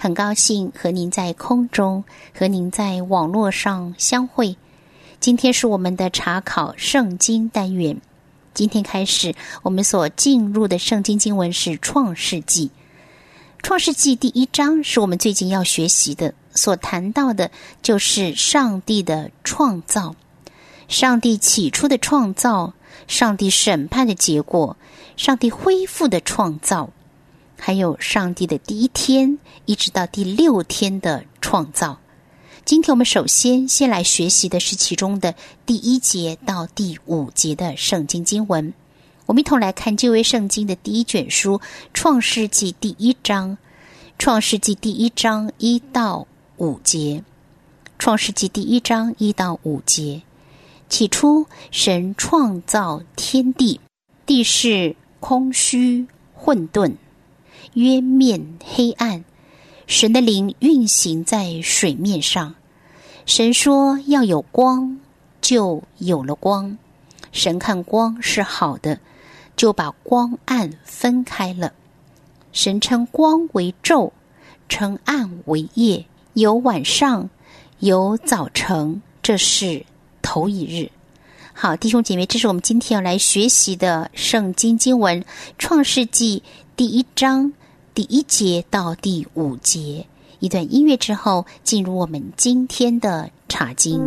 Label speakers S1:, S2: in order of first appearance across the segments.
S1: 很高兴和您在空中和您在网络上相会。今天是我们的查考圣经单元。今天开始，我们所进入的圣经经文是《创世纪》。《创世纪》第一章是我们最近要学习的，所谈到的就是上帝的创造。上帝起初的创造，上帝审判的结果，上帝恢复的创造，还有上帝的第一天一直到第六天的创造。今天我们首先先来学习的是其中的第一节到第五节的圣经经文。我们一同来看旧约圣经的第一卷书《创世纪》第一章，《创世纪》第一章一到五节，《创世纪》第一章一到五节。起初，神创造天地，地是空虚混沌，渊面黑暗。神的灵运行在水面上。神说要有光，就有了光。神看光是好的，就把光暗分开了。神称光为昼，称暗为夜。有晚上，有早晨。这是。头一日，好，弟兄姐妹，这是我们今天要来学习的圣经经文《创世纪》第一章第一节到第五节。一段音乐之后，进入我们今天的查经。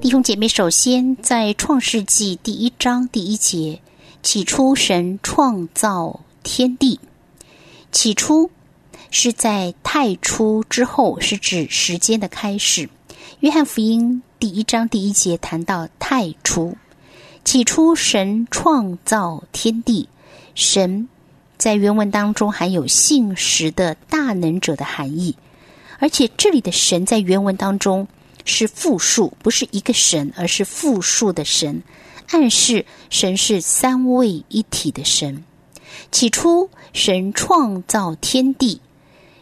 S1: 弟兄姐妹，首先在《创世纪》第一章第一节，起初神创造天地，起初。是在太初之后，是指时间的开始。约翰福音第一章第一节谈到太初，起初神创造天地。神在原文当中含有信实的大能者的含义，而且这里的神在原文当中是复数，不是一个神，而是复数的神，暗示神是三位一体的神。起初神创造天地。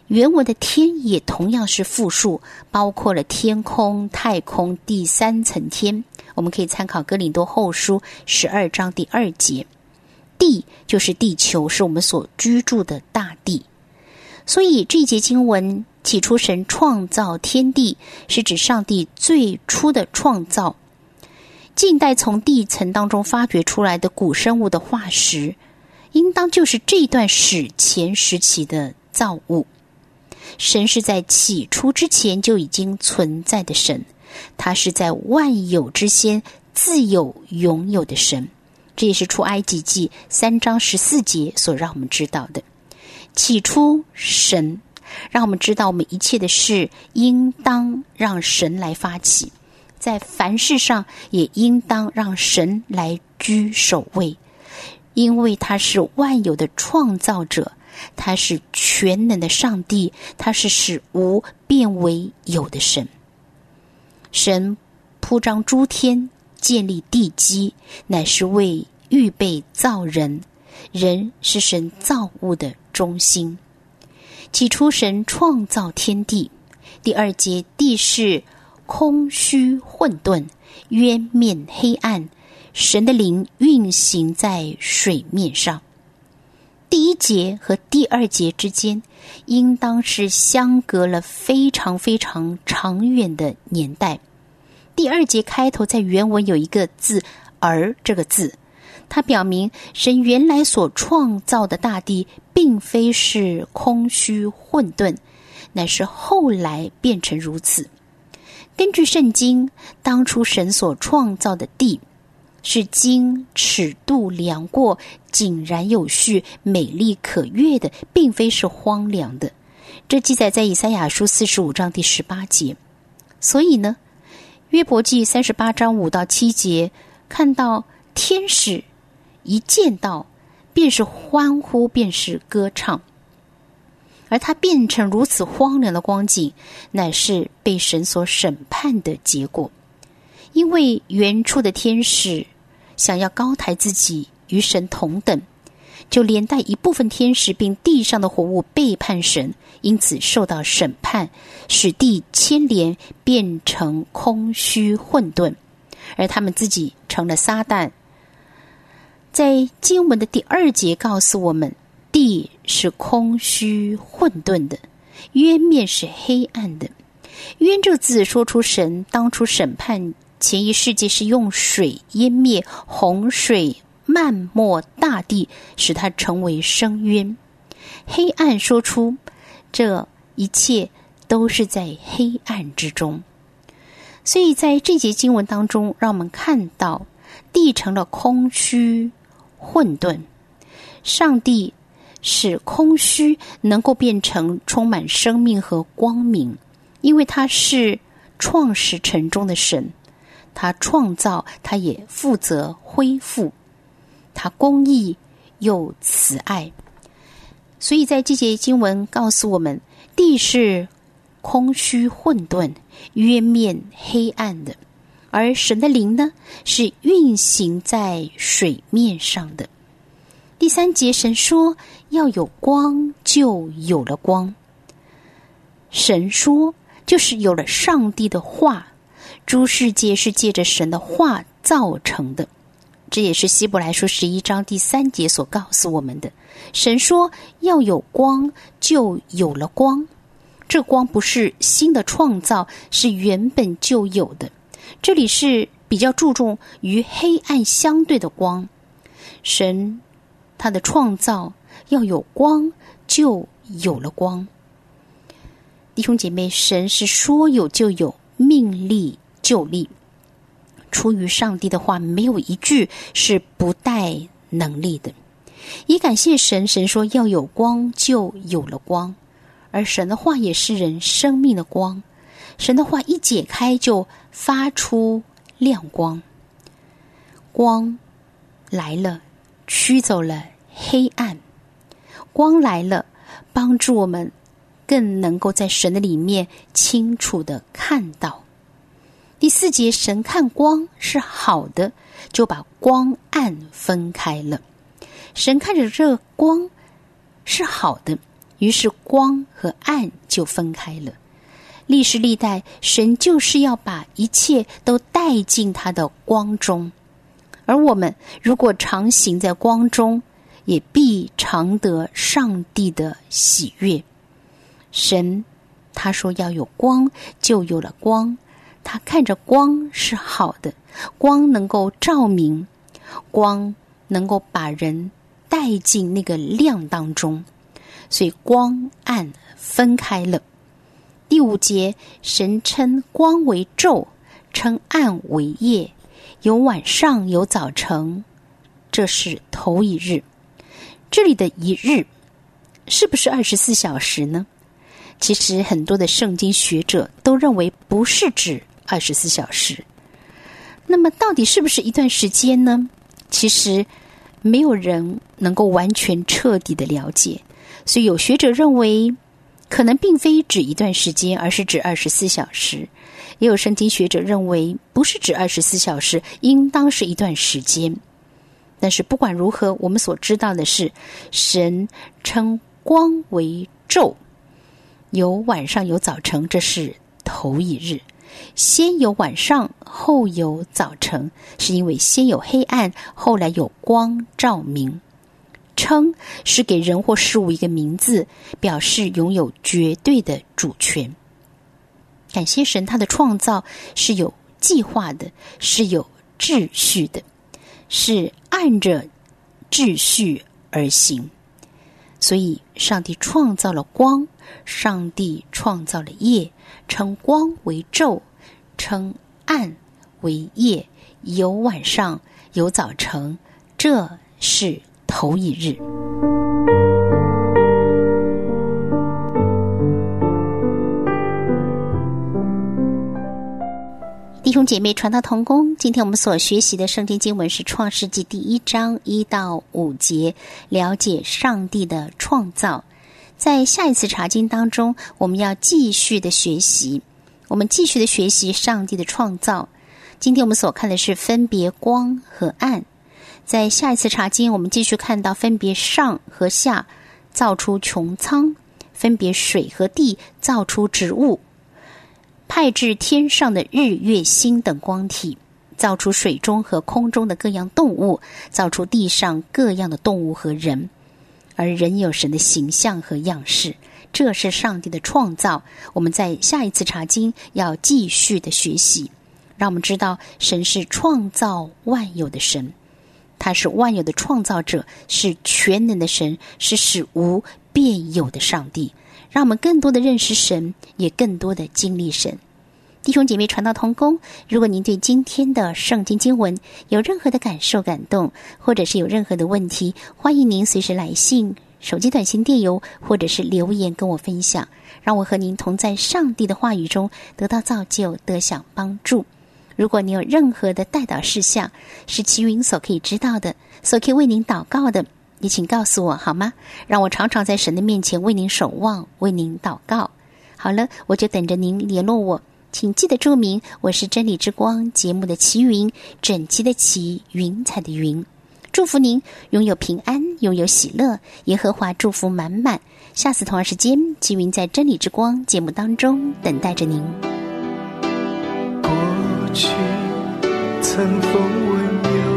S1: 原文的天也同样是复数，包括了天空、太空、第三层天。我们可以参考《哥林多后书》十二章第二节。地就是地球，是我们所居住的大地。所以这一节经文，起初神创造天地，是指上帝最初的创造。近代从地层当中发掘出来的古生物的化石，应当就是这段史前时期的造物。神是在起初之前就已经存在的神，他是在万有之先自有拥有的神，这也是出埃及记三章十四节所让我们知道的。起初神让我们知道，我们一切的事应当让神来发起，在凡事上也应当让神来居首位，因为他是万有的创造者。他是全能的上帝，他是使无变为有的神。神铺张诸天，建立地基，乃是为预备造人。人是神造物的中心。起初，神创造天地。第二节，地是空虚混沌，渊面黑暗。神的灵运行在水面上。第一节和第二节之间，应当是相隔了非常非常长远的年代。第二节开头在原文有一个字“而”这个字，它表明神原来所创造的大地，并非是空虚混沌，乃是后来变成如此。根据圣经，当初神所创造的地。是经尺度量过，井然有序，美丽可悦的，并非是荒凉的。这记载在以赛亚书四十五章第十八节。所以呢，约伯记三十八章五到七节看到天使一见到便是欢呼，便是歌唱。而它变成如此荒凉的光景，乃是被神所审判的结果。因为原初的天使想要高抬自己与神同等，就连带一部分天使并地上的活物背叛神，因此受到审判，使地牵连变成空虚混沌，而他们自己成了撒旦。在经文的第二节告诉我们，地是空虚混沌的，渊面是黑暗的。渊这字说出神当初审判。前一世界是用水淹灭洪水，漫没大地，使它成为深渊。黑暗说出这一切都是在黑暗之中。所以在这节经文当中，让我们看到地成了空虚混沌，上帝使空虚能够变成充满生命和光明，因为他是创始成中的神。他创造，他也负责恢复。他公义又慈爱，所以在这节经文告诉我们：地是空虚混沌、渊面黑暗的，而神的灵呢，是运行在水面上的。第三节，神说要有光，就有了光。神说，就是有了上帝的话。诸世界是借着神的话造成的，这也是希伯来书十一章第三节所告诉我们的。神说要有光，就有了光。这光不是新的创造，是原本就有的。这里是比较注重与黑暗相对的光。神他的创造要有光，就有了光。弟兄姐妹，神是说有就有，命立。就力，出于上帝的话，没有一句是不带能力的。也感谢神，神说要有光，就有了光。而神的话也是人生命的光，神的话一解开，就发出亮光。光来了，驱走了黑暗；光来了，帮助我们更能够在神的里面清楚的看到。第四节，神看光是好的，就把光暗分开了。神看着这光是好的，于是光和暗就分开了。历史历代，神就是要把一切都带进他的光中，而我们如果常行在光中，也必常得上帝的喜悦。神他说要有光，就有了光。他看着光是好的，光能够照明，光能够把人带进那个亮当中，所以光暗分开了。第五节，神称光为昼，称暗为夜，有晚上，有早晨，这是头一日。这里的一日是不是二十四小时呢？其实很多的圣经学者都认为不是指。二十四小时，那么到底是不是一段时间呢？其实没有人能够完全彻底的了解，所以有学者认为，可能并非指一段时间，而是指二十四小时；也有圣经学者认为，不是指二十四小时，应当是一段时间。但是不管如何，我们所知道的是，神称光为昼，有晚上，有早晨，这是头一日。先有晚上，后有早晨，是因为先有黑暗，后来有光照明。称是给人或事物一个名字，表示拥有绝对的主权。感谢神，他的创造是有计划的，是有秩序的，是按着秩序而行。所以，上帝创造了光，上帝创造了夜，称光为昼。称暗为夜，有晚上，有早晨，这是头一日。弟兄姐妹，传道同工。今天我们所学习的圣经经文是《创世纪》第一章一到五节，了解上帝的创造。在下一次查经当中，我们要继续的学习，我们继续的学习上帝的创造。今天我们所看的是分别光和暗。在下一次查经，我们继续看到分别上和下造出穹苍，分别水和地造出植物。派至天上的日月星等光体，造出水中和空中的各样动物，造出地上各样的动物和人，而人有神的形象和样式，这是上帝的创造。我们在下一次查经要继续的学习，让我们知道神是创造万有的神，他是万有的创造者，是全能的神，是使无变有的上帝。让我们更多的认识神，也更多的经历神。弟兄姐妹，传道同工。如果您对今天的圣经经文有任何的感受、感动，或者是有任何的问题，欢迎您随时来信、手机短信、电邮，或者是留言跟我分享，让我和您同在上帝的话语中得到造就、得享帮助。如果您有任何的代祷事项是齐云所可以知道的，所可以为您祷告的。你请告诉我好吗？让我常常在神的面前为您守望，为您祷告。好了，我就等着您联络我。请记得注明我是真理之光节目的齐云，整齐的齐，云彩的云。祝福您拥有平安，拥有喜乐，耶和华祝福满满。下次同样时间，齐云在真理之光节目当中等待着您。
S2: 过去曾风闻有。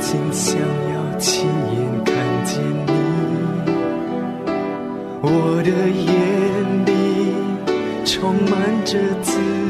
S2: 竟想要亲眼看见你，我的眼充满着自